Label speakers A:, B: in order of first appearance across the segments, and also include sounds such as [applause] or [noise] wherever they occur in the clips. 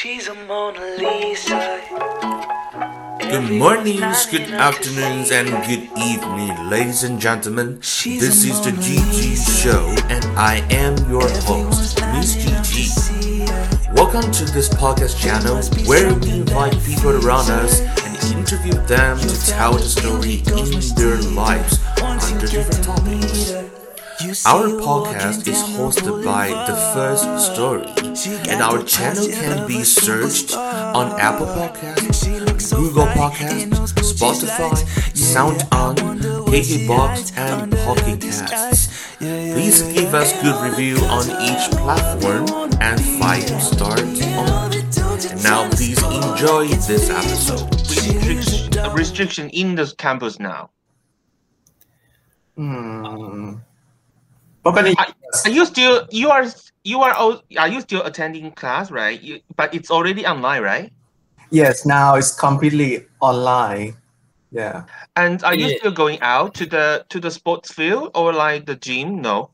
A: She's a Mona Lisa.
B: Good mornings, good afternoons, and good evening, ladies and gentlemen. This is the GG Show, and I am your host, Miss GG. Welcome to this podcast channel where we invite people around us and interview them to tell the story in their lives under different topics. Our podcast is hosted by The First Story, and our channel can be searched on Apple Podcasts, Google Podcasts, Spotify, SoundOn, KKBox, and Pocket Casts. Please give us good review on each platform and five stars on. And now, please enjoy this episode.
C: restriction, restriction in the campus now.
D: อื Bongani,
C: are, are you still you are you are are you still attending class, right? You, but it's already online, right?
D: Yes, now it's completely online. Yeah.
C: And are you
E: yeah.
C: still going out to the to the sports field or like the gym? No.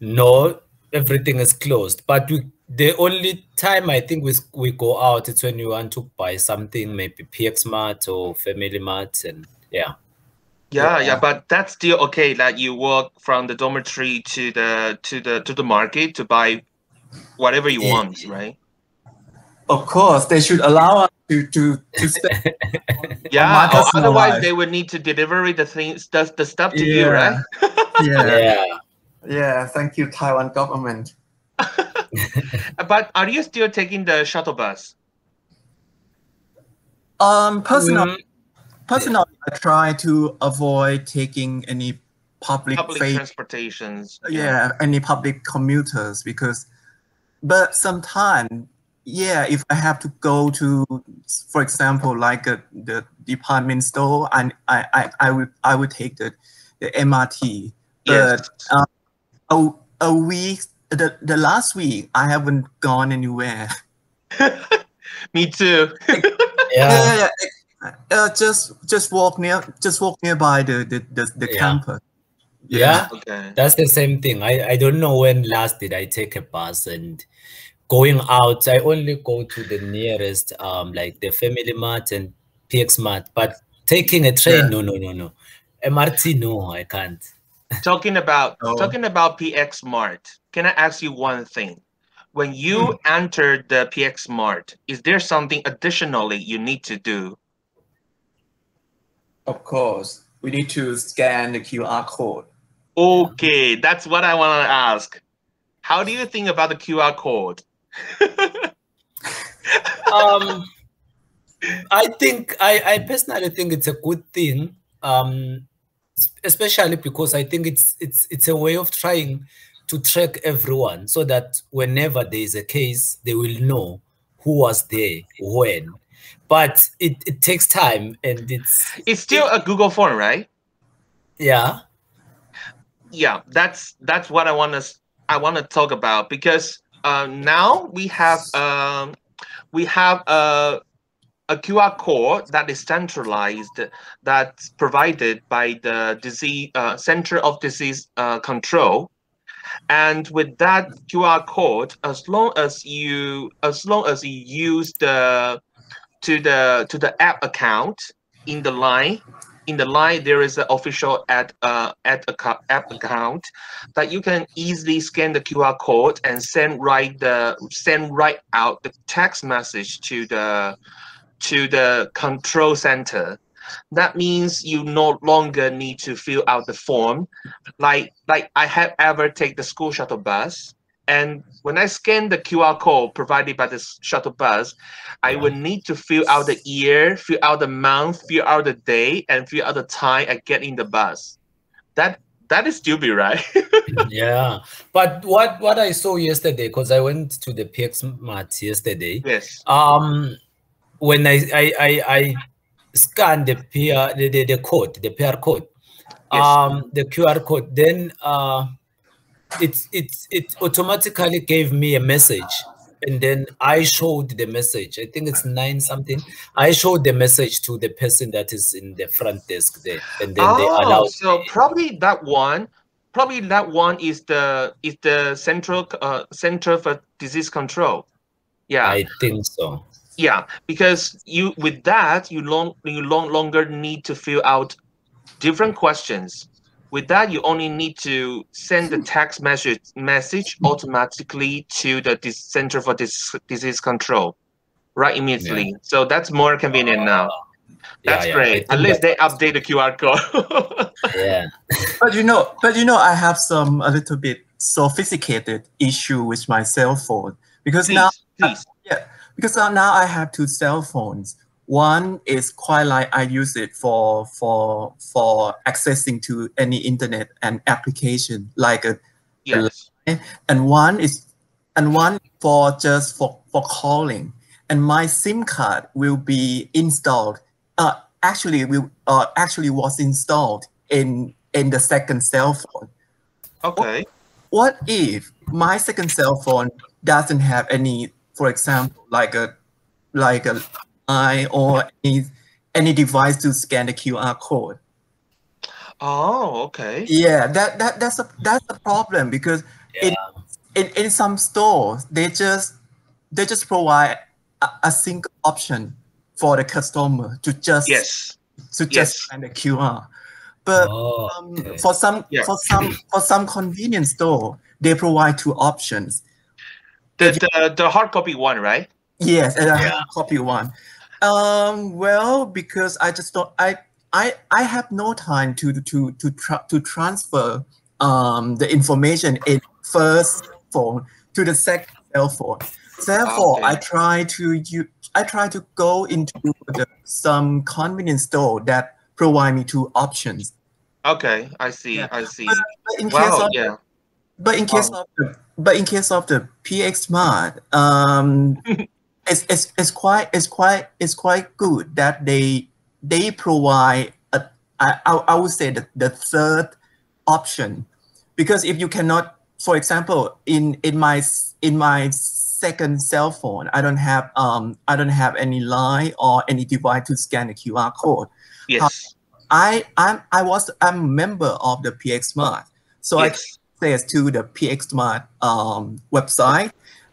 E: No, everything is closed. But we, the only time I think we we go out it's when you want to buy something, maybe PX Mart or Family Mart, and yeah.
C: Yeah, yeah,
D: Yeah.
C: but that's still okay. Like you walk from the dormitory to the to the to the market to buy whatever you
E: Yeah.
C: want, right?
D: of course they should allow us to to to [laughs] stay
C: Yeah. Or otherwise,
D: life.
C: they would need to deliver the things, the, the stuff to you,
D: Yeah.
C: right? [laughs]
D: yeah [laughs]
E: Yeah.
D: yeah thank you taiwan government
C: But are you still taking the shuttle bus?
D: um personal
E: Mm,
D: personally i try to avoid taking any public,
C: Public
D: fa-
C: transportations.
D: yeah any public commuters because but sometimes yeah if i have to go to for example like a, the department store and i i i would i would take the the mrt
C: Yes.
D: but a, a week the, the last week i haven't gone anywhere [laughs]
C: Me too. [laughs]
E: yeah.
D: yeah, yeah, yeah. Uh, just just walk near just walk nearby the the the, the
E: Yeah.
D: campus
E: Yeah.
C: Okay.
E: That's the same thing. I, I don't know when last did I take a bus and going out, I only go to the nearest um like the Family Mart and PX Mart. But taking a train,
D: Yeah.
E: no, no, no, no. MRT, no, I can't. [laughs]
C: talking about
D: Oh.
C: talking about PX Mart, can I ask you one thing? When you enter the PX Mart, is there something additionally you need to do?
D: Of course we need to scan the qr code
C: Okay, that's what I want to ask. How do you think about the QR code? [laughs]
E: um i think i i personally think it's a good thing um especially because i think it's it's it's a way of trying to track everyone so that whenever there is a case they will know who was there when but it, it takes time and it's
C: It's still a Google form, right?
E: yeah
C: yeah that's that's what i want to i want to talk about because uh, now we have um, we have a, a qr code that is centralized that's provided by the disease uh, center of disease uh, control and with that qr code as long as you as long as you use the to the to the app account in the line in the line there is an official ad uh ad account, app account that you can easily scan the QR code and send right the send right out the text message to the to the control center. That means you no longer need to fill out the form. Like like I have ever take the school shuttle bus and when I scan the QR code provided by this shuttle bus, I will need to fill out the year, fill out the month, fill out the day, and fill out the time I get in the bus. That that is stupid, right? [laughs]
E: yeah but what what i saw yesterday because i went to the px mart yesterday
C: yes.
E: um when i i i, I scanned the PR the, the, the code the PR code
C: Yes.
E: um the QR code then uh it it it automatically gave me a message and then I showed the message I think it's nine something I showed the message to the person that is in the front desk there and then they
C: oh,
E: allowed
C: so probably that one, probably that one is the is the central uh center for disease control. Yeah.
E: I think so.
C: Yeah, because you with that you long you long longer need to fill out different questions. With that, you only need to send the text message message automatically to the dis- Center for Dis- Disease Control, right immediately. So that's more convenient now. That's
E: yeah, I
C: great. At least they update the QR code. [laughs]
E: Yeah.
D: But you know, but you know, I have some a little bit sophisticated issue with my cell phone because now
C: please, please.
D: Yeah, because now now I have two cell phones. One is quite like I use it for for for accessing to any internet and application like a,
C: Yes.
D: and one is and one for just for for calling. And my SIM card will be installed. Uh, actually, will uh actually was installed in in the second cell phone
C: Okay.
D: what if my second cell phone doesn't have any for example like a like a i or any any device to scan the qr code
C: Oh, okay.
D: yeah that that that's a that's a problem because in, in in some stores they just they just provide a, a single option for the customer to just
C: Yes.
D: to just
C: yes.
D: scan the qr but
E: Oh,
D: um,
E: okay.
D: for some
C: Yeah.
D: for some for some convenience store they provide two options
C: The, the the hard copy one, right?
D: yes and i
E: Yeah.
D: have a copy one um well because i just don't i i i have no time to to to tra- to transfer um the information in first phone to the second cell phone therefore i try to you i try to go into the, some convenience store that provide me two options
C: Okay, I see.
D: Yeah.
C: I see.
D: but in case
C: Wow.
D: of
C: Yeah.
D: But in case
C: Um,
D: of the but in case of the PX Smart, um, [laughs] it's, it's it's quite it's quite it's quite good that they they provide a I I, I would say the, the third option because if you cannot, for example, in in my in my second cell phone, I don't have um I don't have any line or any device to scan the QR code.
C: Yes.
D: I I'm I was I'm a member of the PX Smart, so I
C: yes.
D: access to the PX Smart um, website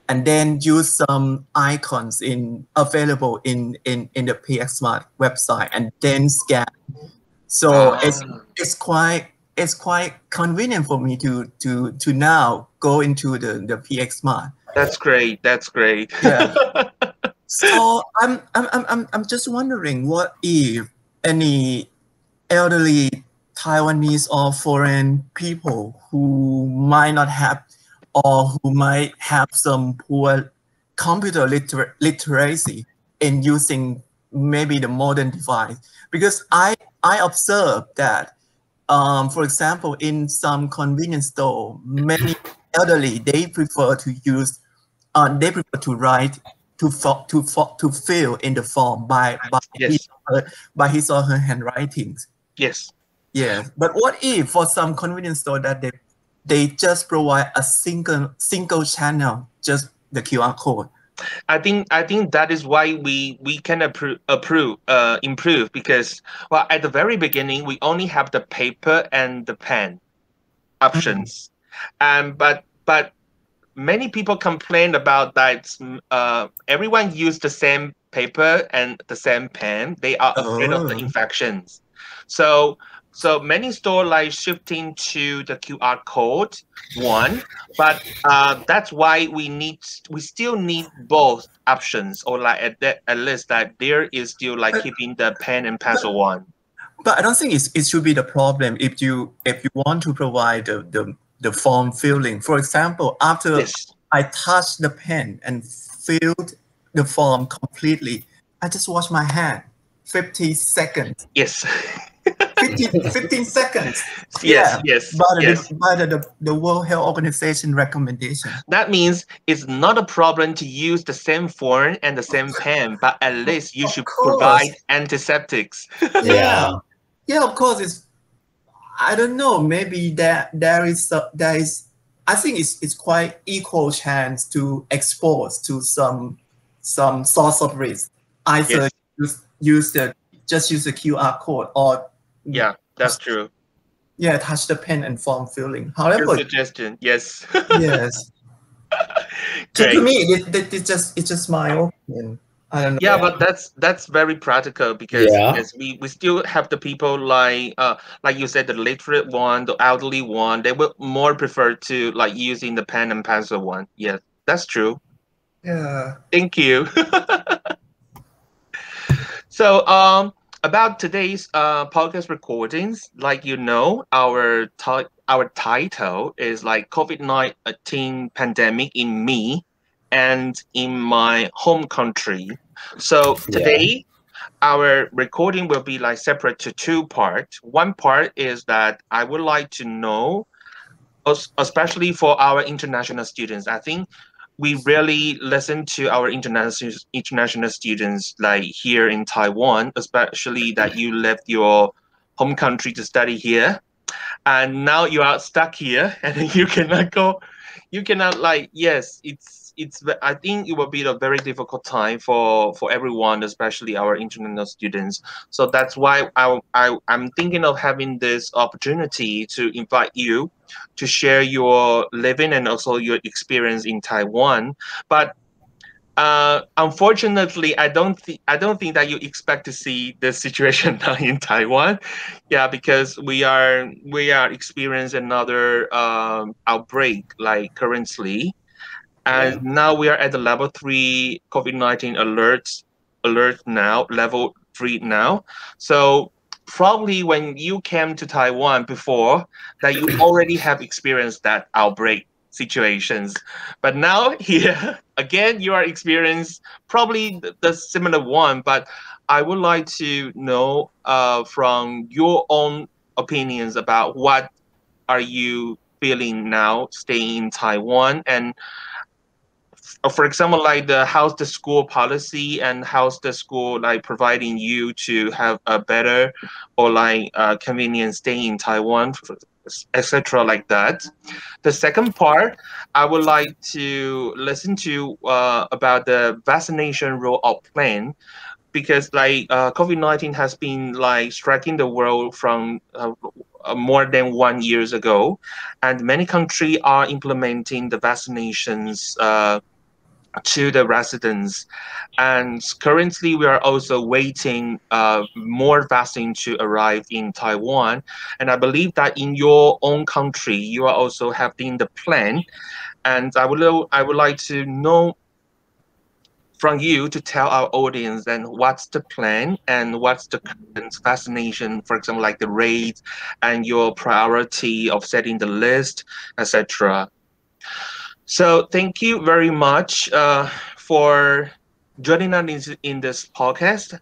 D: and then use some icons in available in, in, in the PX Smart website and then scan. So it's
C: Ah.
D: it's quite it's quite convenient for me to to to now go into the, the PX Smart.
C: That's great. That's great.
D: Yeah. [laughs] So I'm I'm I'm I'm I'm just wondering what if any elderly Taiwanese or foreign people who might not have or who might have some poor computer liter- literacy in using maybe the modern device because I I observed that um, for example in some convenience store many elderly they prefer to use uh, they prefer to write to to to fill in the form by by
C: Yes.
D: his, or her, by his or her handwritings.
C: yes.
D: Yes, but what if for some convenience store that they they just provide a single single channel, just the QR code?
C: I think I think that is why we we can approve approve uh improve because well at the very beginning we only have the paper and the pen options, and but but many people complain about that uh everyone use the same paper and the same pen they are afraid of the
D: Oh.
C: infections, so so many store like shifting to the QR code one but uh, that's why we need we still need both options or like at that at least that there is still like
D: But-
C: keeping the pen and pencil one
D: But I don't think it's, it should be the problem if you if you want to provide the the, the form filling. For example, after
C: yes
D: I touch the pen and filled the form completely, I just wash my hand. 50 seconds.
C: yes [laughs]
D: 15, 15 seconds.
C: yes
D: Yeah,
C: yes
D: By, the,
C: yes
D: by the, the, the World Health Organization recommendation.
C: that means it's not a problem to use the same phone and the same pen but at least you
D: Of
C: should
D: course.
C: provide antiseptics
E: Yeah.
D: Yeah, of course. It's I don't know. Maybe there there is a, there is. I think it's it's quite equal chance to expose to some some source of risk. Either
C: Yes.
D: use use the just use the QR code or
C: yeah that's true
D: yeah touch the pen and form filling.
C: good
D: However,
C: suggestion yes [laughs]
D: yes. To, to me, it, it, it's just it's just my opinion. I don't know.
C: Yeah, but that's that's very practical because
E: Yeah.
C: yes, we, we still have the people like uh like you said the literate one, the elderly one. They will more prefer to like using the pen and pencil one. Yes, that's true.
D: yeah.
C: Thank you. [laughs] so, um, about today's uh podcast recordings, like you know, our our title is like COVID nineteen pandemic in me and in my home country. So
E: Yeah.
C: today. Our recording will be like separate to two parts. One part is that I would like to know, especially for our international students. I think we really listen to our international international students like here in Taiwan, especially that you left your home country to study here, and now you are stuck here, [laughs] and you cannot go, you cannot like yes, it's it's. I think it will be a very difficult time for for everyone, especially our international students. So that's why I I I'm thinking of having this opportunity to invite you to share your living and also your experience in Taiwan. But uh, unfortunately, I don't think I don't think that you expect to see the situation [laughs] now in Taiwan. Yeah, because we are we are experiencing another um, outbreak like currently, and now we are at the level three COVID nineteen alert alert now level three now. So probably when you came to Taiwan before that you already have experienced that outbreak situations but now [laughs] here again you are experiencing probably the, the similar one but i would like to know uh, from your own opinions about what are you feeling now staying in taiwan and for example like the how's the school policy and how's the school like providing you to have a better or like uh, convenient stay in taiwan etc like that. The second part i would like to listen to uh, about the vaccination rollout plan because like uh, covid-19 has been like striking the world from uh, more than one years ago and many countries are implementing the vaccinations uh, to the residents. And currently, we are also waiting uh, more vaccine to arrive in Taiwan. And I believe that in your own country, you are also having the plan. And I would I would like to know from you to tell our audience and what's the plan and what's the current vaccination, for example, like the rate and your priority of setting the list, etc. So thank you very much uh, for joining us in, in this podcast.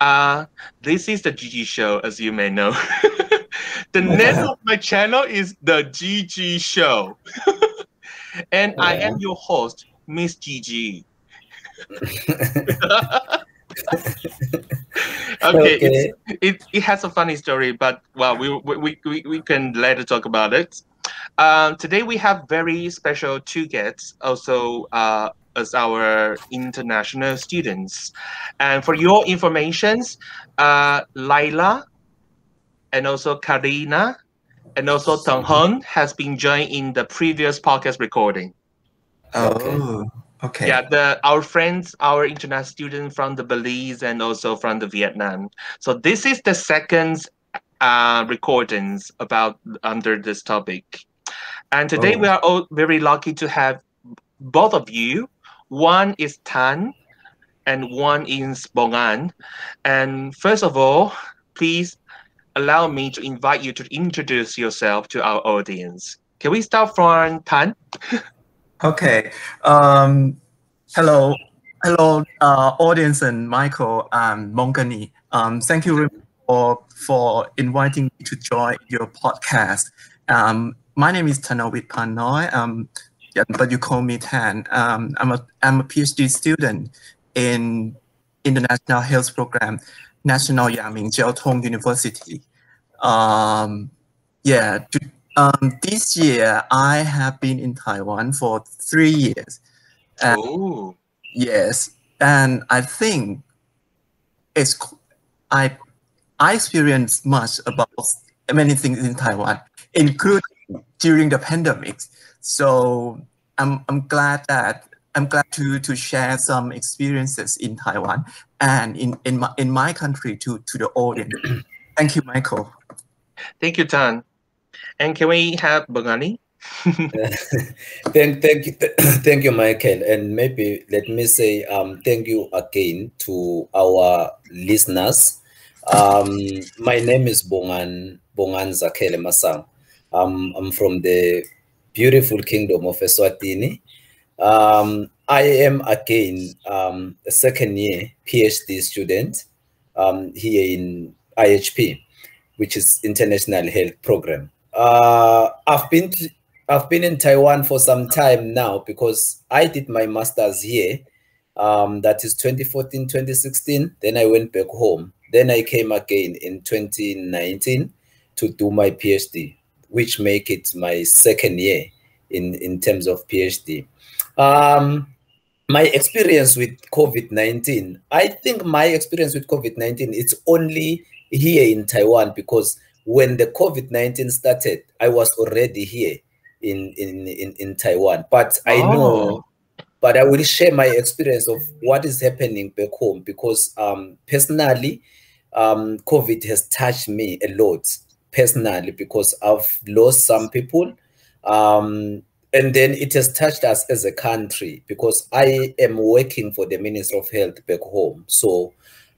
C: Uh, this is the GG Show, as you may know. [laughs] the name of my channel is the GG Show, [laughs] and I am your host, Miss GG. [laughs] [laughs] okay, it's- it, it has a funny story, but well, we, we, we, we can later talk about it. Um, today we have very special two guests, also uh, as our international students. And for your informations, uh, Laila and also Karina and also Tong Hon has been joined in the previous podcast recording.
D: Oh, okay.
C: Yeah, the our friends, our international students from the Belize and also from the Vietnam. So this is the second uh, recordings about under this topic. And today
D: Oh.
C: we are all very lucky to have both of you. One is Tan and one is Bongan. And first of all, please allow me to invite you to introduce yourself to our audience. Can we start from Tan? [laughs]
D: Okay. Um, hello, hello, uh, audience and Michelle and Bongani. Um, thank you for for inviting me to join your podcast. Um, my name is Tanawit Panoy. Um, but you call me Tan. Um, I'm a I'm a PhD student in International Health Program, National Yang Ming Chiao Tung University. Um, yeah, um, this year I have been in Taiwan for three years.
C: Oh,
D: Yes, and I think it's I I experienced much about many things in Taiwan, including during the pandemic. So I'm I'm glad that I'm glad to to share some experiences in Taiwan and in in my in my country to to the audience. Thank you, Michelle.
C: Thank you, Tan. And can we have Bongani? [laughs]
E: thank, thank you, [clears throat] thank you, Michelle. And maybe let me say um, thank you again to our listeners. Um, my name is Bongan Bongan Zakele Masang. Um, I'm from the beautiful kingdom of Eswatini. Um, I am again um, a second year PhD student um, here in IHP, which is International Health Program. Uh, I've been to, I've been in Taiwan for some time now because I did my master's here. Um, that is 2014, 2016. Then I went back home. Then I came again in 2019 to do my PhD, which make it my second year in, in terms of PhD. Um, my experience with COVID-19, I think my experience with COVID-19, it's only here in Taiwan because when the COVID-19 started, I was already here in, in, in, in Taiwan. But I
C: Oh.
E: know, but I will share my experience of what is happening back home because um, personally, um, COVID has touched me a lot personally because I've lost some people. Um, and then it has touched us as a country because I am working for the Minister of Health back home. So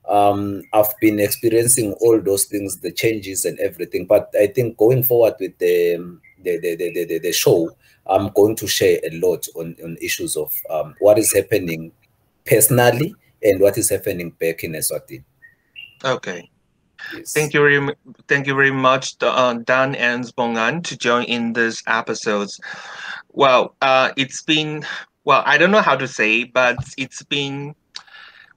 E: um, I've been experiencing all those things, the changes and everything. But I think going forward with the um, the, the, the, the, the show, I'm going to share a lot on, on issues of um, what is happening personally and what is happening back in Eswatini.
C: Okay.
E: Yes.
C: Thank you very, thank you very much, uh, Dan and Bongan, to join in this episodes. Well, uh, it's been well, I don't know how to say, but it's been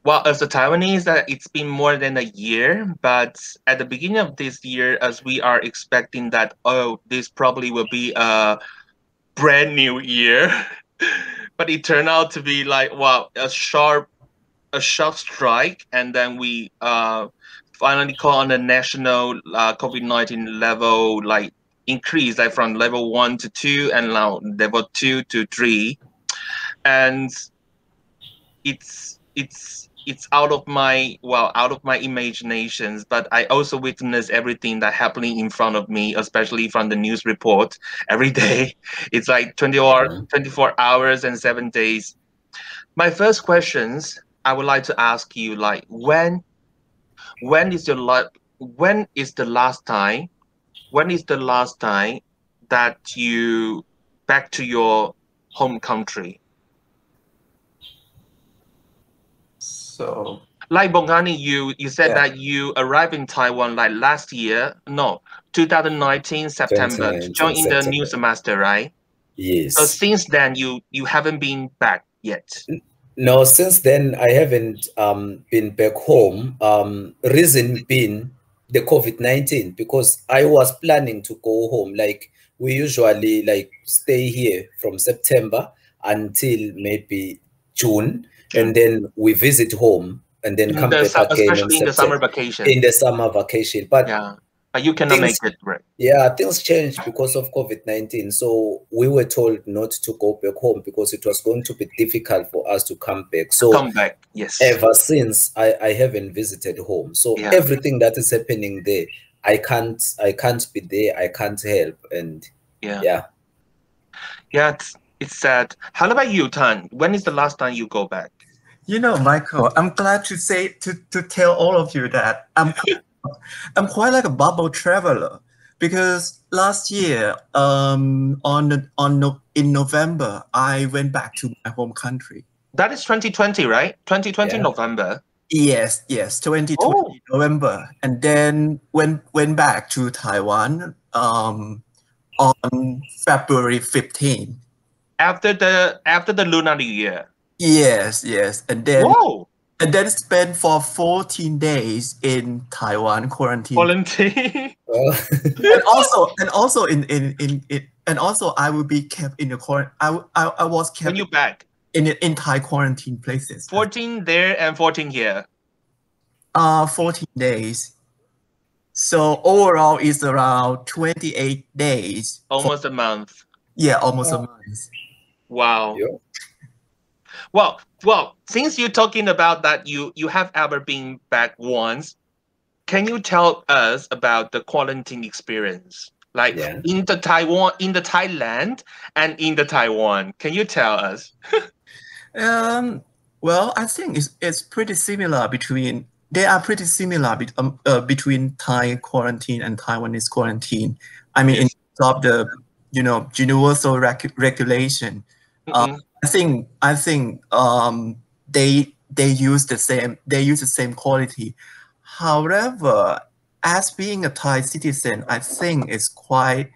C: well as a Taiwanese, uh, it's been more than a year. But at the beginning of this year, as we are expecting that, oh, this probably will be a brand new year, [laughs] but it turned out to be like wow, a sharp, a sharp strike, and then we uh finally call on the national uh, COVID-19 level like increase like from level one to two and now level two to three and it's it's it's out of my well out of my imaginations but i also witness everything that happening in front of me especially from the news report every [laughs] day. It's like 20 hour,
E: Mhm.
C: 24 hours and seven days. My first questions i would like to ask you like when when is your la- when is the last time when is the last time that you back to your home country
D: So
C: like bongani you you said
D: Yeah.
C: that you arrived in taiwan like last year no 2019 september to join in the new semester right
E: Yes.
C: so since then you you haven't been back yet
E: No, since then I haven't um, been back home. Um, reason being the COVID nineteen because I was planning to go home. Like we usually like stay here from September until maybe June, and then we visit home and then come
C: the,
E: back again
C: especially in the summer vacation
E: in the summer vacation. But
C: yeah but you cannot
E: Things-
C: make it right
E: yeah, things changed because of COVID 19. So we were told not to go back home because it was going to be difficult for us to come back. So
C: come back yes
E: ever since I, I haven't visited home. So
C: Yeah.
E: everything that is happening there, I can't I can't be there, I can't help. And
C: yeah
E: yeah.
C: yeah it's, it's sad how about you tan when is the last time you go back
D: You know, Michael, I'm glad to say to, to tell all of you that I'm [laughs] I'm quite like a bubble traveler because last year, um, on the, on no, in November, I went back to my home country.
C: That is 2020, right? 2020
E: Yeah.
C: November.
D: Yes, yes, 2020
C: Oh.
D: November, and then went went back to Taiwan um, on February 15.
C: After the after the Lunar New Year.
D: Yes, yes, and then
C: Whoa!
D: and then spent for 14 days in Taiwan quarantine.
C: Volunteer. [laughs]
E: Well, [laughs]
D: and also and also in in in it and also I will be kept in the quarantine. I was kept
C: when you back.
D: in in Thai quarantine places.
C: 14 there and 14 here.
D: Uh, 14 days. So overall, it's around 28 days. for-
C: Almost a month.
D: yeah, almost a month.
C: Wow.
E: Yeah.
C: Well, well, since you're talking about that, you you have ever been back once. Can you tell us about the quarantine experience, like
E: Yeah.
C: in the Taiwan, in the Thailand, and in the Taiwan? Can you tell us? [laughs]
D: Um, well, I think it's it's pretty similar between they are pretty similar bet, um, uh, between Thai quarantine and Taiwanese quarantine. I mean, in terms of the you know universal rec- regulation,
C: Mm-mm.
D: I think I think um, they they use the same they use the same quality. However, as being a Thai citizen, I think it's quite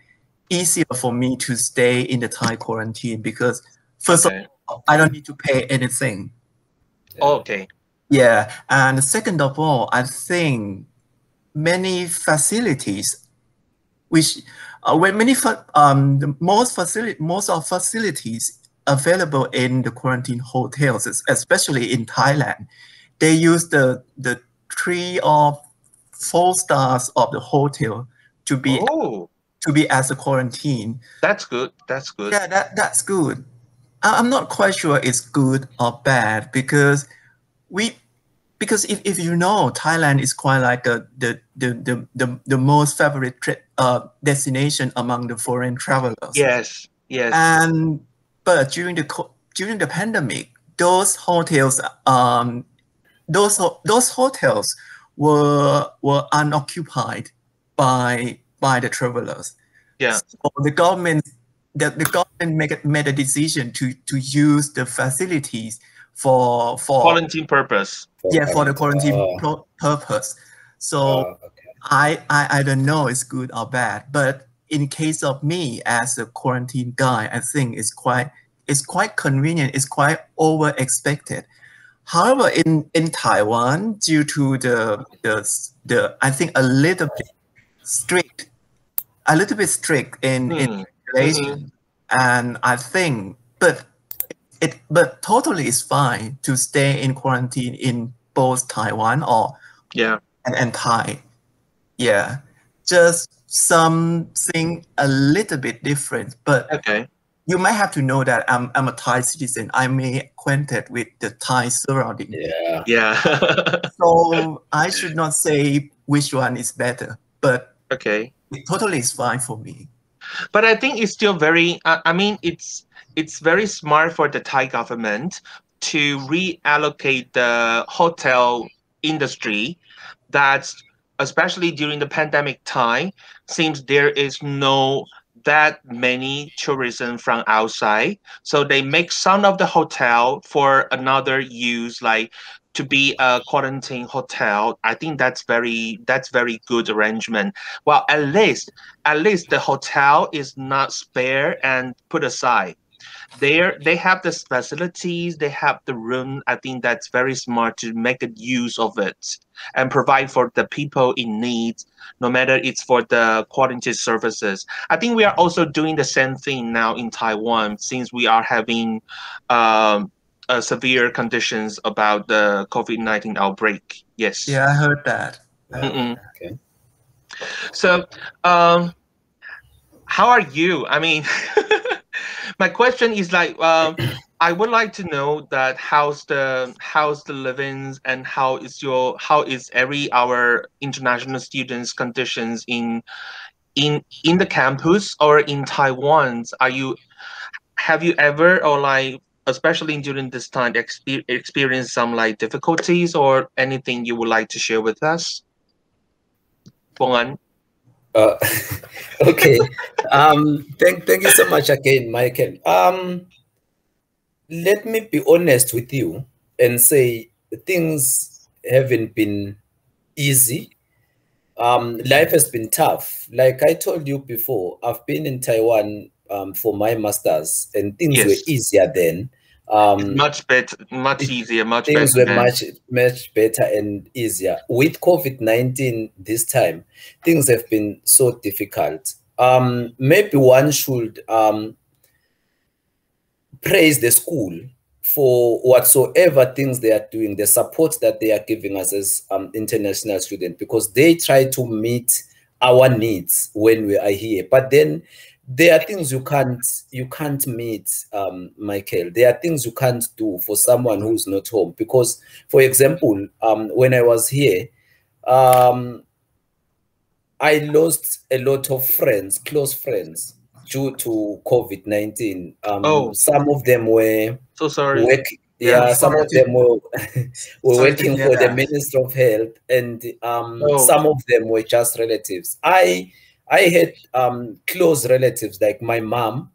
D: easier for me to stay in the Thai quarantine because first
C: Okay.
D: of all, I don't need to pay anything.
C: okay.
D: Yeah, and second of all, I think many facilities, which uh, when many fa- um the most facility most of facilities available in the quarantine hotels, especially in Thailand, they use the the three or four stars of the hotel to be
C: Oh,
D: to be as a quarantine.
C: that's good. That's good.
D: Yeah, that that's good. I'm not quite sure it's good or bad because we because if, if you know Thailand is quite like a, the, the, the, the, the most favorite tri- uh, destination among the foreign travelers.
C: Yes. Yes.
D: And but during the during the pandemic, those hotels um those those hotels were were unoccupied by by the travelers.
C: Yeah.
D: So the government the, the government made, a- made a decision to to use the facilities for for
C: Quarantine purpose.
D: yeah for the quarantine pro- purpose. So
E: oh, okay.
D: I, I I don't know it's good or bad, but in case of me as a quarantine guy, I think it's quite it's quite convenient. It's quite over expected. However, in in Taiwan, due to the the the I think a little bit strict, a little bit strict in in
C: Hmm.
D: regulation, and I think, but it but totally is fine to stay in quarantine in both Taiwan or
C: Yeah.
D: and, and Thai. Yeah, just something a little bit different. But
C: Okay.
D: you might have to know that I'm, I'm a Thai citizen. I'm acquainted with the Thai surrounding.
E: Yeah.
C: Yeah. [laughs]
D: So I should not say which one is better, but
C: okay.
D: it totally is fine for me.
C: but I think it's still very. Uh, I mean, it's it's very smart for the Thai government to reallocate the hotel industry. That's especially during the pandemic time, since there is no that many tourism from outside, so they make some of the hotel for another use, like to be a quarantine hotel. I think that's very that's very good arrangement. Well, at least at least the hotel is not spare and put aside. There they have the facilities, they have the room. I think that's very smart to make a use of it and provide for the people in need, no matter it's for the quarantine services. I think we are also doing the same thing now in Taiwan since we are having um, uh, severe conditions about the COVID 19 outbreak. Yes.
D: Yeah, I heard that.
C: Mm-mm.
E: Okay.
C: So, um, how are you? I mean, [laughs] my question is like, um, I would like to know that how's the how's the livings and how is your how is every our international students conditions in in in the campus or in Taiwan? Are you have you ever or like especially during this time expe- experience some like difficulties or anything you would like to share with us? Bongan?
E: Uh, [laughs] okay. Um, thank, thank you so much again, Michelle. Um, let me be honest with you and say things haven't been easy. Um, life has been tough. Like I told you before, I've been in Taiwan um, for my masters, and things were easier then. Um,
C: much better, much easier, much
E: things
C: better.
E: were much much better and easier with covid-19 this time things have been so difficult um maybe one should um praise the school for whatsoever things they are doing the support that they are giving us as um, international students because they try to meet our needs when we are here but then there are things you can't you can't meet um, michelle there are things you can't do for someone who's not home because for example um, when i was here um, i lost a lot of friends close friends due to covid-19 um,
C: Oh.
E: some of them were
C: So sorry.
E: work,
D: Yeah,
E: yeah, some of
D: to-
E: them were, [laughs] were working for the. Minister of Health, and um,
C: Oh.
E: some of them were just relatives. I I had um, close relatives like my mom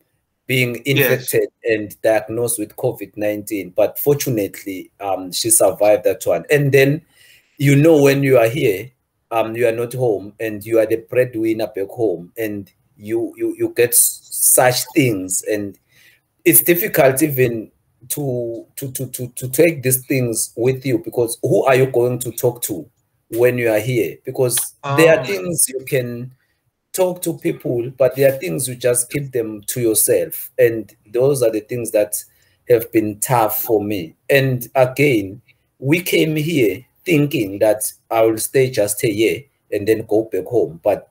E: being infected and diagnosed with COVID nineteen, but fortunately, um, she survived that one. And then, you know, when you are here, um, you are not home, and you are the breadwinner back home, and you you you get such things, and it's difficult even to to to to to take these things with you because who are you going to talk to when you are here because there are
C: Oh.
E: things you can talk to people but there are things you just keep them to yourself. And those are the things that have been tough for me. And again we came here thinking that i will stay just a year and then go back home. But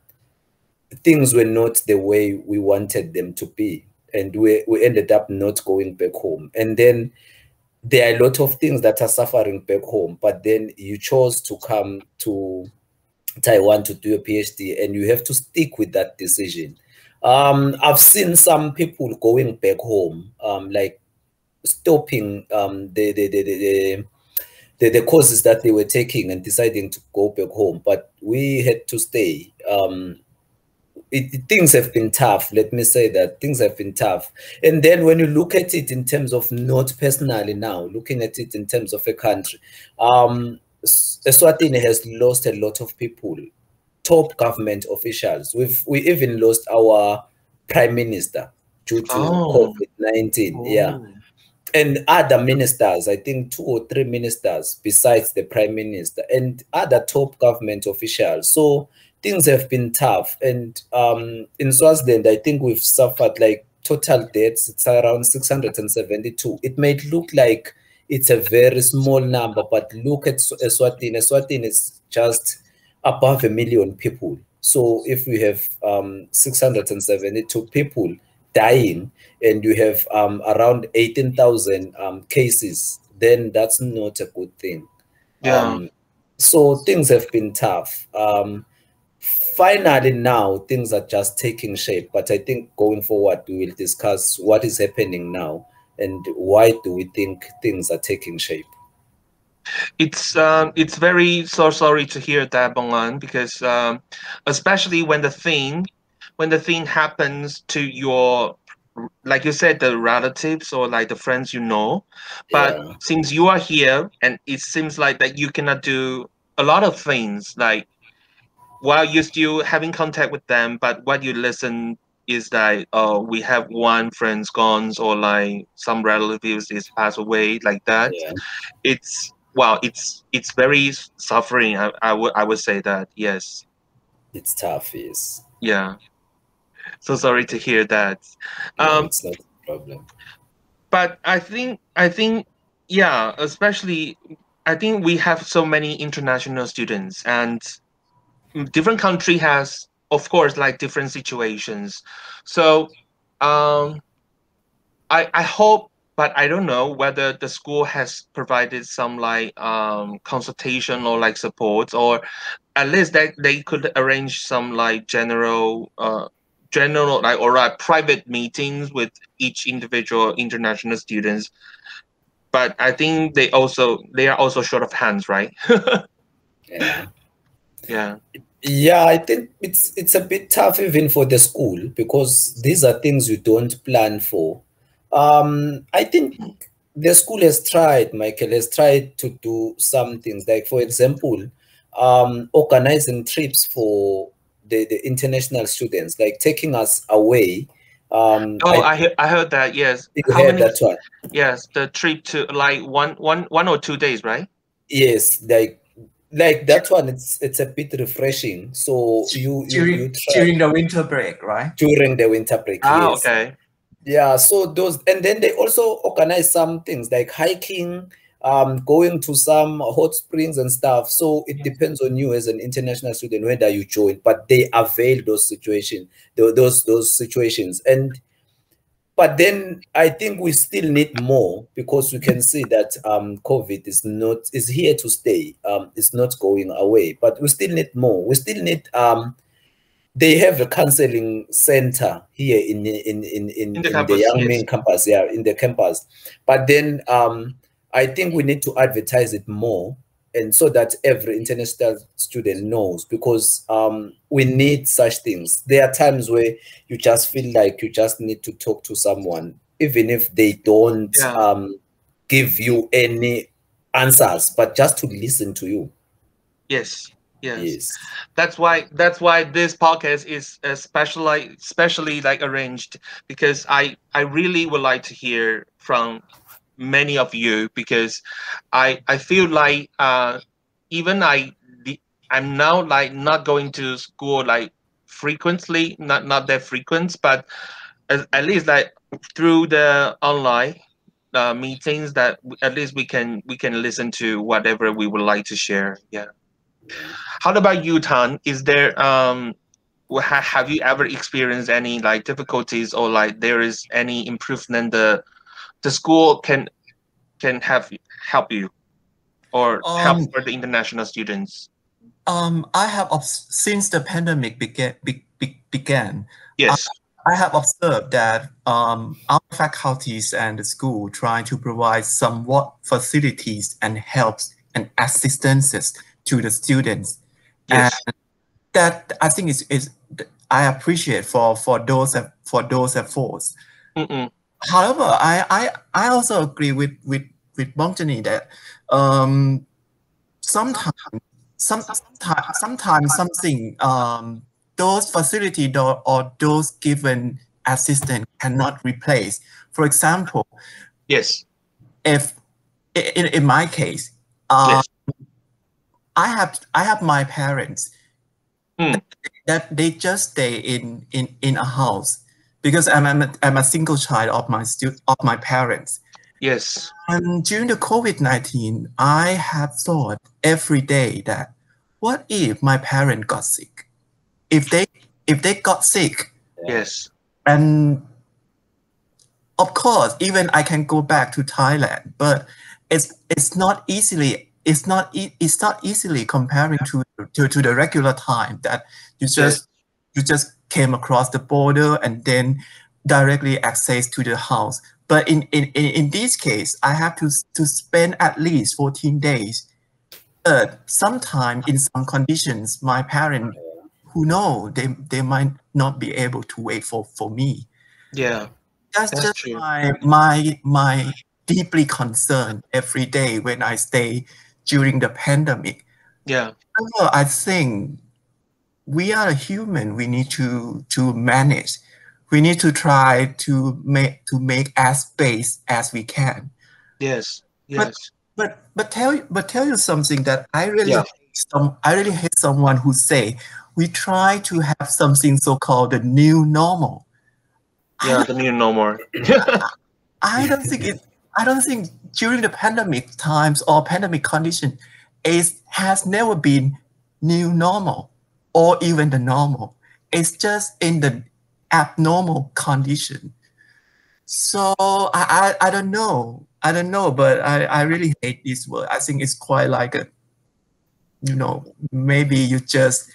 E: things were not the way we wanted them to be. And we, we ended up not going back home. And then there are a lot of things that are suffering back home. But then you chose to come to taiwan to do a phd and you have to stick with that decision um, i've seen some people going back home um, like stopping um, the, the, the, the, the the, courses that they were taking and deciding to go back home but we had to stay um, it, things have been tough. Let me say that things have been tough. And then when you look at it in terms of not personally now, looking at it in terms of a country, um, Eswatini has lost a lot of people, top government officials. We've we even lost our prime minister due to
C: Oh.
E: COVID nineteen. Yeah and other ministers, I think two or three ministers besides the prime minister and other top government officials. So things have been tough. And um, in Swaziland, I think we've suffered like total deaths, it's around 672. It may look like it's a very small number, but look at Sw- Eswatini. Eswatini is just above a million people. So if we have um, 672 people dying and you have um, around 18,000 um, cases, then that's not a good thing.
C: Yeah.
E: Um, so things have been tough. Um, finally, now things are just taking shape. But I think going forward, we will discuss what is happening now and why do we think things are taking shape.
C: it's um it's very so sorry to hear that Bongan because um especially when the thing when the thing happens to your like you said the relatives or like the friends you know but
E: Yeah.
C: since you are here and it seems like that you cannot do a lot of things like while you're still having contact with them but what you listen is that oh we have one friend's gone or like some relatives is passed away like that
E: yeah.
C: it's well it's it's very suffering i, I would i would say that yes
E: It's tough, yes.
C: yeah so sorry to hear that
E: No,
C: um
E: it's not a problem.
C: but i think i think yeah especially i think we have so many international students and different country has of course like different situations. So um i i hope but i don't know whether the school has provided some like um consultation or like support or at least that they could arrange some like general uh general like or like private meetings with each individual international students. But i think they also they are also short of hands right? [laughs]
E: Yeah.
C: yeah
E: Yeah, I think it's it's a bit tough even for the school because these are things you don't plan for. Um, I think the school has tried, Michelle, has tried to do some things. Like, for example, um, organizing trips for the, the international students, like taking us away. Um,
C: oh
E: I
C: i, he- I heard that yes
E: you
C: how
E: heard
C: many
E: that one.
C: yes the trip to like one one one or two days right
E: Yes, like like that one. It's it's a bit refreshing. So you you,
D: during
E: you try
D: during the winter break, right?
E: during the winter break.
C: ah
E: yes.
C: okay
E: Yeah, so those, and then they also organize some things like hiking, um, going to some hot springs and stuff. So it depends on you as an international student whether you join, but they avail those situations, those those situations. And but then I think we still need more because we can see that um, COVID is not is here to stay. Um, it's not going away, but we still need more. We still need um, they have a counseling center here in in in in, in the, in the young yes. campus yeah in the campus but then um i think we need to advertise it more and so that every international student knows because um we need such things there are times where you just feel like you just need to talk to someone even if they don't yeah. um give you any answers but just to listen to you
C: yes Yes. yes. That's why that's why this podcast is especially especially like arranged because I I really would like to hear from many of you because I I feel like uh even I I'm now like not going to school like frequently not not that frequent but at, at least like through the online uh, meetings that at least we can we can listen to whatever we would like to share yeah how about you, Tan? Is there um, have you ever experienced any like difficulties or like there is any improvement in the the school can can have help you or um, help for the international students?
D: Um, I have since the pandemic began be, be, began.
C: Yes.
D: I, I have observed that um, our faculties and the school try to provide somewhat facilities and helps and assistances to the students. Yes. And that I think is, is I appreciate for for those for those efforts. Mm-mm. However, I, I I also agree with with with Bongani that um, sometimes some sometimes sometimes something um, those facility or, or those given assistance cannot replace. For example,
C: yes,
D: if in, in my case, uh, yes. I have I have my parents mm. that they just stay in in in a house because I'm I'm a, I'm a single child of my stu- of my parents.
C: Yes.
D: And during the COVID nineteen, I have thought every day that what if my parent got sick? If they if they got sick,
C: yes.
D: And of course, even I can go back to Thailand, but it's it's not easily it's not it's not easily comparing to, to to the regular time that you just. You just came across the border and then directly access to the house. But in in, in, this case, I have to to spend at least 14 days. But sometime in some conditions, my parents who know they, they might not be able to wait for, for me.
C: Yeah.
D: That's, that's just true. my my my deeply concerned every day when I stay during the pandemic.
C: Yeah.
D: However, I think we are a human. We need to to manage. We need to try to make to make as space as we can.
C: Yes. Yes.
D: But but but tell you but tell you something that I really yeah. hate some I really hate someone who say we try to have something so called the new normal.
C: Yeah, the new normal. [laughs]
D: I don't think it I don't think during the pandemic times or pandemic condition, it has never been new normal or even the normal. It's just in the abnormal condition. So I, I, I don't know. I don't know, but I, I really hate this word. I think it's quite like a, you know, maybe you just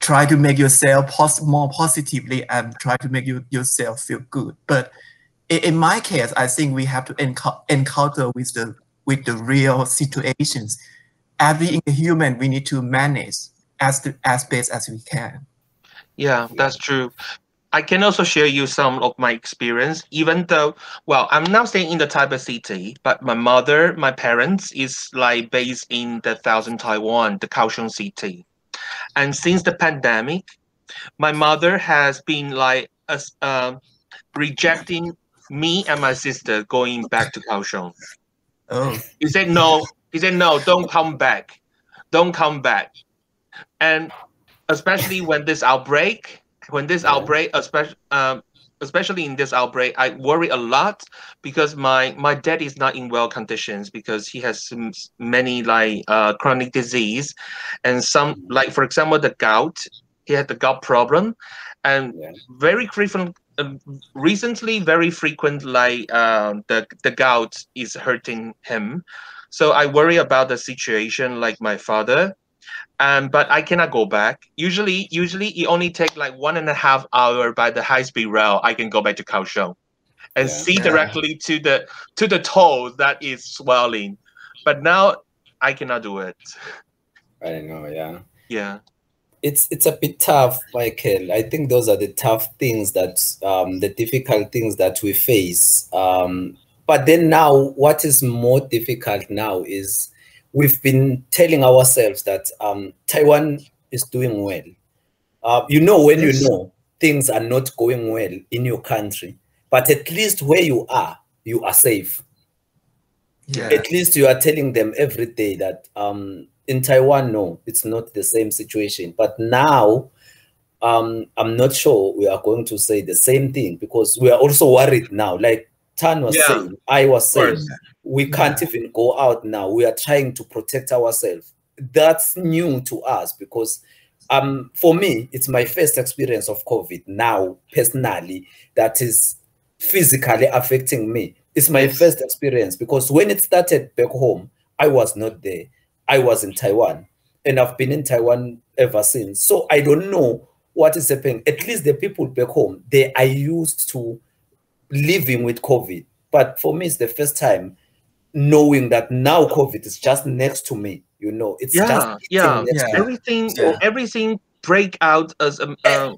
D: try to make yourself pos- more positively and try to make you, yourself feel good. But in my case, I think we have to encounter with the with the real situations. Every human, we need to manage as the, as best as we can.
C: Yeah, that's true. I can also share you some of my experience, even though, well, I'm now staying in the Taipei city, but my mother, my parents is like based in the Thousand Taiwan, the Kaohsiung city. And since the pandemic, my mother has been like uh, rejecting me and my sister going back to Kaohsiung.
D: Oh.
C: He said no. He said no. Don't come back. Don't come back. And especially when this outbreak, when this outbreak, especially um, especially in this outbreak, I worry a lot because my my dad is not in well conditions because he has some, many like uh, chronic disease, and some like for example the gout. He had the gout problem, and
E: Yeah.
C: very frequent. Um, recently, very frequent like uh, the the gout is hurting him, so I worry about the situation like my father um, but I cannot go back. Usually, usually it only take like one and a half hour by the high speed rail. I can go back to Kaohsiung and
E: Yeah.
C: see
D: Yeah.
C: directly to the to the toe that is swelling. But now I cannot do it.
E: I know, yeah.
C: Yeah,
E: It's it's a bit tough, Michelle. I think those are the tough things that um, the difficult things that we face. Um, but then now, what is more difficult now is we've been telling ourselves that um, Taiwan is doing well. Uh, you know, when you know things are not going well in your country, but at least where you are, you are safe.
D: Yeah.
E: At least you are telling them every day that um, in Taiwan, no, it's not the same situation. But now, um, I'm not sure we are going to say the same thing because we are also worried now. Like Tan was
C: Yeah.
E: saying, I was saying, we can't even go out now. We are trying to protect ourselves. That's new to us because um, for me, it's my first experience of COVID now, personally, that is physically affecting me. It's my
C: Yes.
E: first experience because when it started back home, I was not there. I was in Taiwan and I've been in Taiwan ever since. So I don't know what is happening. At least the people back home, they are used to living with COVID. But for me, it's the first time knowing that now COVID is just next to me. You know, it's
C: Yeah,
E: just
C: yeah.
E: next
D: Yeah.
C: everything
D: Yeah.
C: everything break out as um, uh,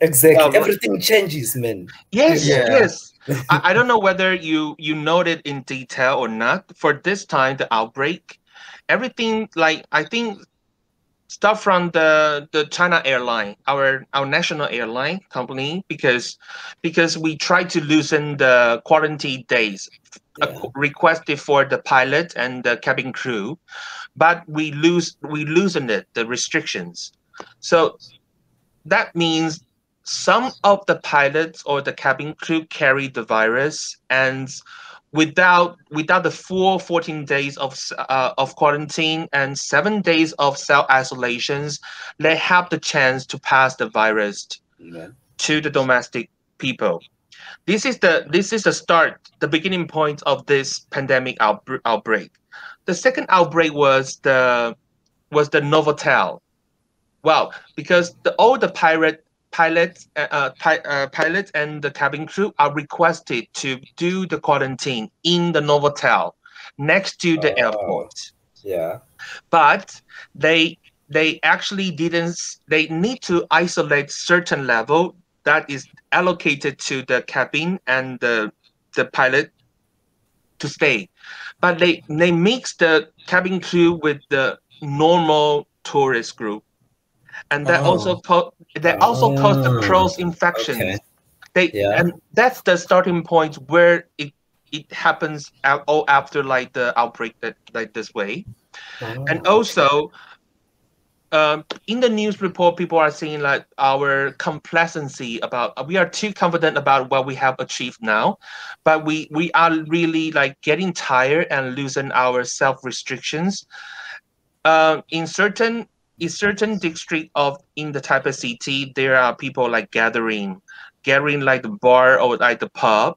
E: Exactly.
C: Yeah, right.
E: Everything changes, man.
C: Yes,
D: Yeah.
C: yes. I, I don't know whether you you noted in detail or not. For this time, the outbreak, everything like I think start from the the China airline, our our national airline company, because because we try to loosen the quarantine days uh,
E: Yeah.
C: requested for the pilot and the cabin crew, but we lose we loosen it the restrictions. So that means some of the pilots or the cabin crew carry the virus and without without the full 14 days of uh, of quarantine and 7 days of self isolations they have the chance to pass the virus
E: Yeah.
C: to the domestic people. This is the this is the start the beginning point of this pandemic outbr- outbreak. The second outbreak was the was the novotel. Well because the all the pirate pilots uh, uh, pi- uh, pilots and the cabin crew are requested to do the quarantine in the novotel next to the
E: Oh.
C: airport
E: Yeah.
C: but they they actually didn't they need to isolate certain level that is allocated to the cabin and the the pilot to stay but they they mix the cabin crew with the normal tourist group and that also co- that also caused the
E: Oh,
C: cross infection.
E: Okay.
C: they
E: Yeah.
C: and that's the starting point where it it happens out all after like the outbreak that like this way. And
E: Oh,
C: also um, in the news report people are saying like our complacency about we are too confident about what we have achieved now but we we are really like getting tired and losing our self restrictions um, in certain in certain district of in the Taipei city there are people like gathering gathering like the bar or like the pub.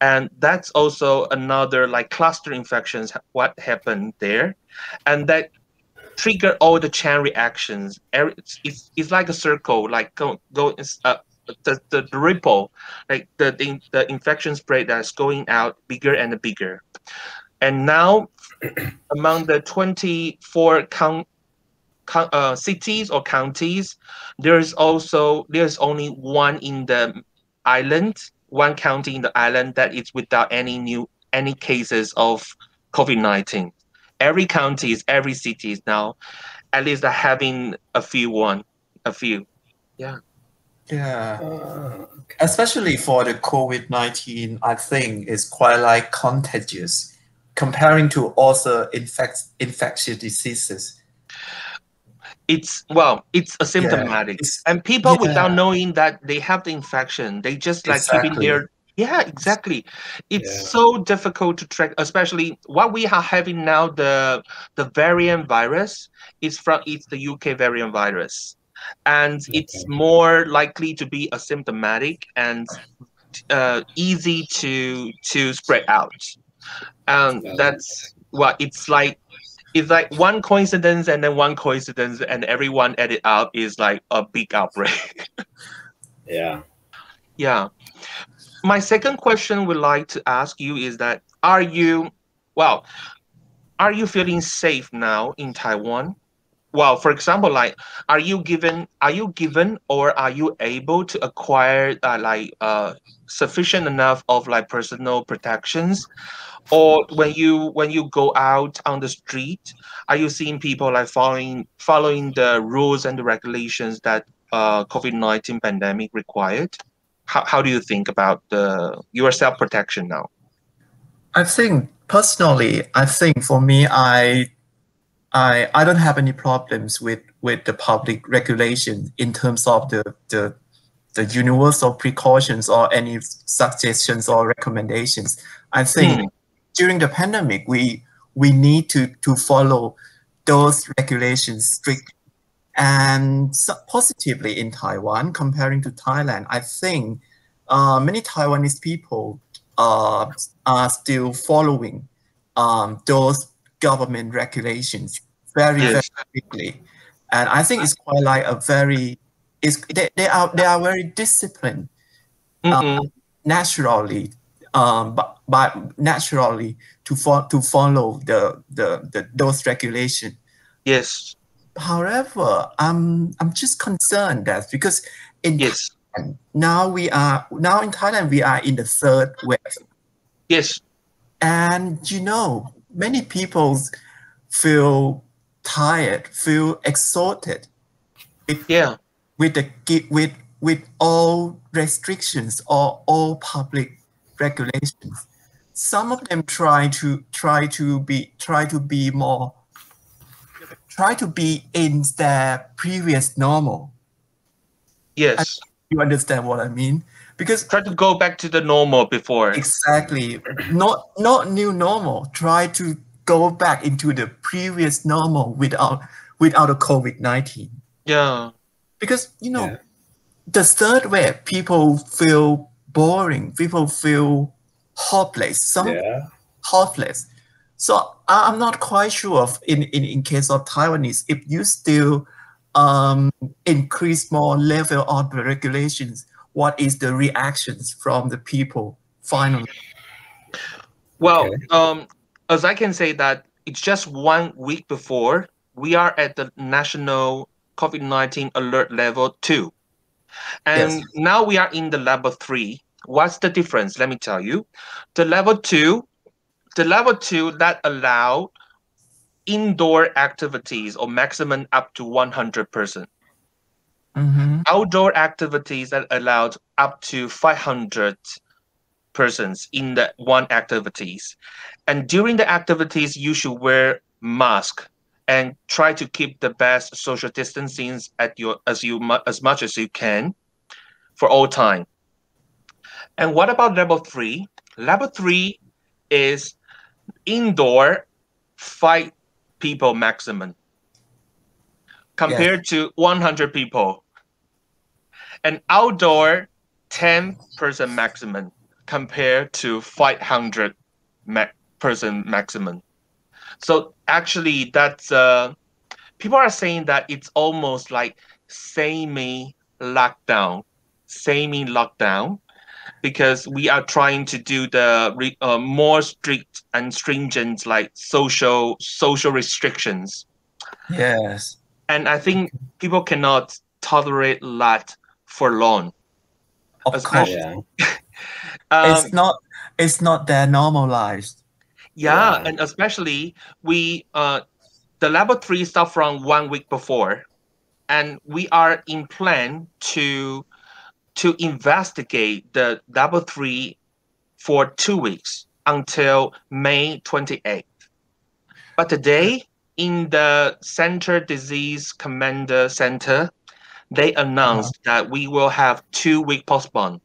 C: And that's also another like cluster infections what happened there. And that trigger all the chain reactions. It's, it's, like a circle like go go uh, the, the, the ripple like the, the the infection spread that's going out bigger and bigger. And now [clears throat] among the 24 count, count uh, cities or counties there's also there's only one in the island one county in the island that is without any new any cases of covid-19 every county is every city is now at least are having a few one a few
D: Yeah.
E: oh, okay.
D: Especially for the COVID 19, I think is quite like contagious comparing to other infect, infectious diseases.
C: It's well, it's asymptomatic,
D: it's-
C: and people without knowing that they have the infection, they just like keeping
D: Exactly.
C: their yeah, exactly. It's
E: Yeah.
C: so difficult to track, especially what we are having now. The the variant virus is from it's the UK variant virus, and it's more likely to be asymptomatic and uh, easy to to spread out. And
E: Yeah.
C: that's what it's like. It's like one coincidence and then one coincidence, and everyone added up is like a big outbreak. [laughs]
E: Yeah.
C: Yeah. My second question would like to ask you is that are you well, are you feeling safe now in Taiwan? Well, for example, like are you given are you given or are you able to acquire uh, like uh sufficient enough of like personal protections? Or when you when you go out on the street, are you seeing people like following following the rules and the regulations that uh, COVID nineteen pandemic required? How, how do you think about the your self protection now?
D: I think personally, I think for me, I, I, I don't have any problems with with the public regulation in terms of the the, the universal precautions or any suggestions or recommendations. I think
C: Hmm.
D: during the pandemic, we we need to to follow those regulations strictly. And so positively in Taiwan, comparing to Thailand, I think uh, many Taiwanese people uh, are still following um, those government regulations very,
C: Yes.
D: very strictly. And I think it's quite like a very, it's, they, they are they are very disciplined
C: Mm-mm.
D: naturally, um, but, but naturally to fo- to follow the, the, the those regulation.
C: yes,
D: However, I'm I'm just concerned that because in
C: yes,
D: Thailand, now we are now in Thailand we are in the third wave,
C: yes,
D: and you know many people feel tired, feel exhausted
C: yeah,
D: with the with with all restrictions or all public regulations. Some of them try to try to be try to be more try to be in their previous normal.
C: yes.
D: You understand what I mean? Because
C: Try to go back to the normal before.
D: exactly not not new normal. Try to go back into the previous normal without without the COVID nineteen.
C: Yeah,
D: because you know
E: Yeah.
D: the third wave people feel boring people feel hopeless some
E: Yeah.
D: hopeless so I- i'm not quite sure of in, in in case of taiwanese if you still um increase more level of the regulations what is the reactions from the people finally
C: Well,
E: Okay.
C: um, as I can say that it's just one week before we are at the national COVID nineteen alert level two, and
D: Yes.
C: now we are in the level three. What's the difference? Let me tell you. The level two, the level two that allow indoor activities or maximum up to one hundred
D: Mhm.
C: Outdoor activities that allowed up to five hundred persons in the one activities. And during the activities you should wear mask and try to keep the best social distancing at your as you as much as you can for all time. And what about level three? Level three is indoor five people maximum compared to 100 people and outdoor 10 person maximum compared to 500 ma- person maximum. So actually, that's uh, people are saying that it's almost like semi lockdown, semi lockdown, because we are trying to do the re- uh, more strict and stringent like social social restrictions,
D: yes
C: and I think people cannot tolerate that for long.
D: of
C: As
D: course
E: Yeah. [laughs]
C: Um,
D: it's not it's not that normalized
C: Yeah,
E: Yeah.
C: and especially we uh the level three start from one week before, and we are in plan to to investigate the level three for two weeks until May twenty eighth. But today in the Center Disease Commander Center, they announced that we will have two week postponed.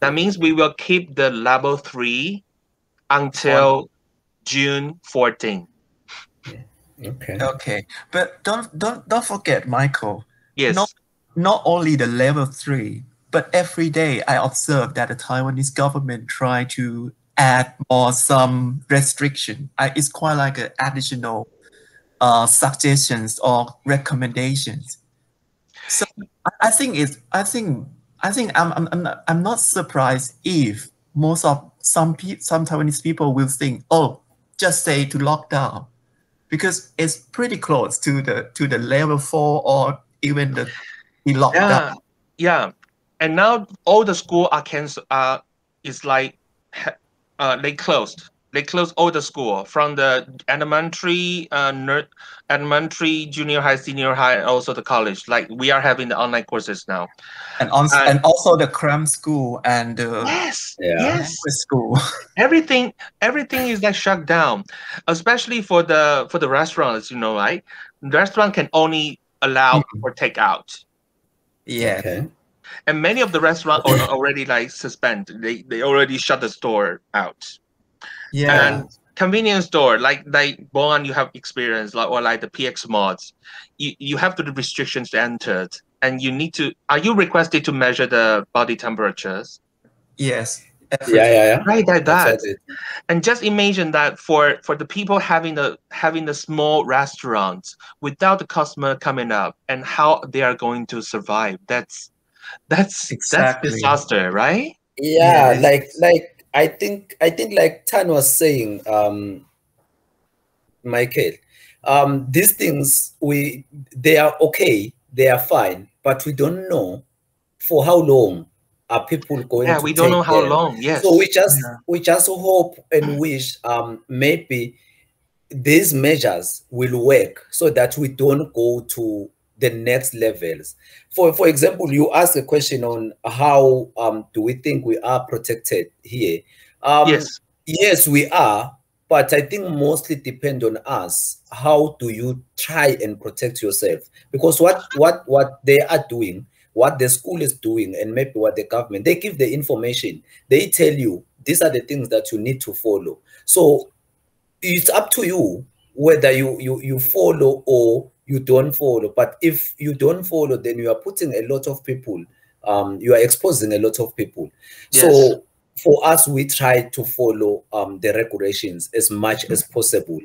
C: That means we will keep the level three until June 14.
E: Okay.
D: Okay, but don't don't don't forget, Michelle.
C: Yes.
D: Not not only the level three, but every day I observe that the Taiwanese government try to add more some restriction. I, it's quite like an additional uh, suggestions or recommendations. So I, think it's I think I think I'm I'm I'm not, I'm not surprised if most of some pe- some Taiwanese people will think, oh, just say to lockdown, because it's pretty close to the to the level four or even the the lockdown.
C: Yeah, yeah. And now all the school are cancelled. Uh, it's like uh, they closed. They closed all the school from the elementary, uh, ner- elementary, junior high, senior high, and also the college. Like we are having the online courses now.
D: and also,
C: And-
D: and also the cram school and the
C: Yes,
E: Yeah.
C: yes.
D: school. [laughs]
C: everything everything is like shut down especially for the for the restaurants you know right the restaurant can only allow
D: Mhm.
C: for takeout
D: yeah.
E: Okay.
C: and many of the restaurants are already like suspend they they already shut the store out
D: Yeah.
C: and convenience store like like Bon you have experience like or like the PX Marts you, you have to the restrictions to enter and you need to are you requested to measure the body temperatures
D: yes.
E: Yeah, yeah, yeah.
C: right like that
E: That's it.
C: and just imagine that for for the people having the having the small restaurants without the customer coming up and how they are going to survive that's that's
D: Exactly.
C: that's disaster right
E: Yeah,
D: Yes.
E: like like I think I think like Tan was saying, um, Michael, um, these things we they are okay, they are fine, but we don't know for how long are people going
C: yeah
E: to
C: we don't
E: take
C: know how
E: them.
C: long yes
E: So we just
D: Yeah.
E: we just hope and wish um maybe these measures will work so that we don't go to the next levels. For for example, you ask a question on how um do we think we are protected here? Um
C: yes
E: yes we are, but I think mostly depend on us. How do you try and protect yourself? Because what what what they are doing what the school is doing and maybe what the government they give the information they tell you these are the things that you need to follow so it's up to you whether you you you follow or you don't follow. But if you don't follow then you are putting a lot of people um you are exposing a lot of people.
C: Yes.
E: so for us we try to follow um the regulations as much as possible.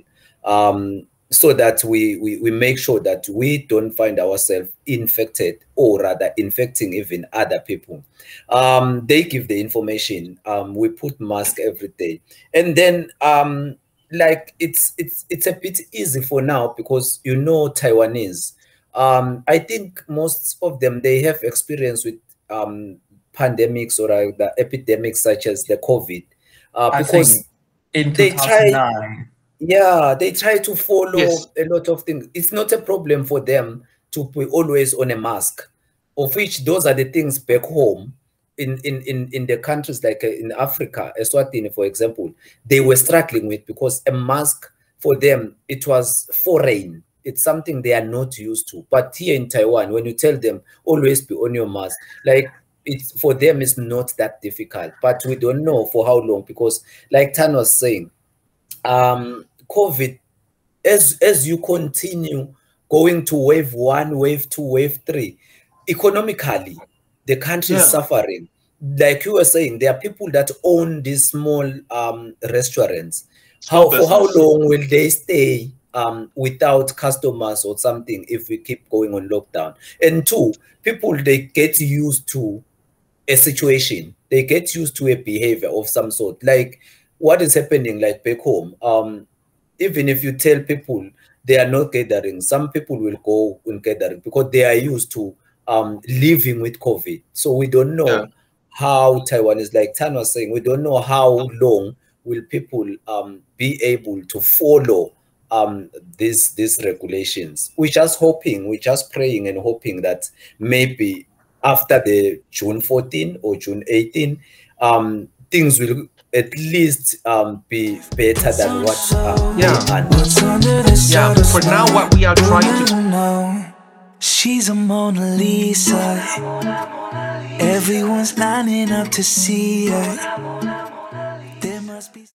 E: Um so that we, we we make sure that we don't find ourselves infected or rather infecting even other people. Um they give the information. Um we put mask every day. And then um like it's it's it's a bit easy for now because you know taiwanese um i think most of them they have experience with um pandemics or uh, the epidemics such as the covid uh, because
D: in
E: they try- yeah, they try to follow
C: Yes.
E: a lot of things. It's not a problem for them to be always on a mask, of which those are the things back home in in in, in the countries like uh, in Africa, Eswatini, for example, they were struggling with because a mask for them it was foreign. It's something they are not used to. But here in Taiwan, when you tell them always be on your mask, like it's for them it's not that difficult. But we don't know for how long because, like Tan was saying, um, COVID, as as you continue going to wave one, wave two, wave three, economically, the country is suffering. Like you were saying, there are people that own these small um, restaurants. How for how long will they stay um, without customers or something if we keep going on lockdown? And two, people they get used to a situation they get used to a behavior of some sort like what is happening like back home um even if you tell people they are not gathering some people will go and gathering because they are used to um living with covid so we don't know
C: Yeah.
E: how taiwan is like tan was saying we don't know how long will people um be able to follow um these these regulations we're just hoping we're just praying and hoping that maybe after the June 14 or June 18, um, things will at least um, be better than what um,
C: Yeah.
E: they are now.
A: What's under the
C: Yeah, for now, what we are trying to
A: know. She's a Mona Lisa. Everyone's lining up to see her. There must be.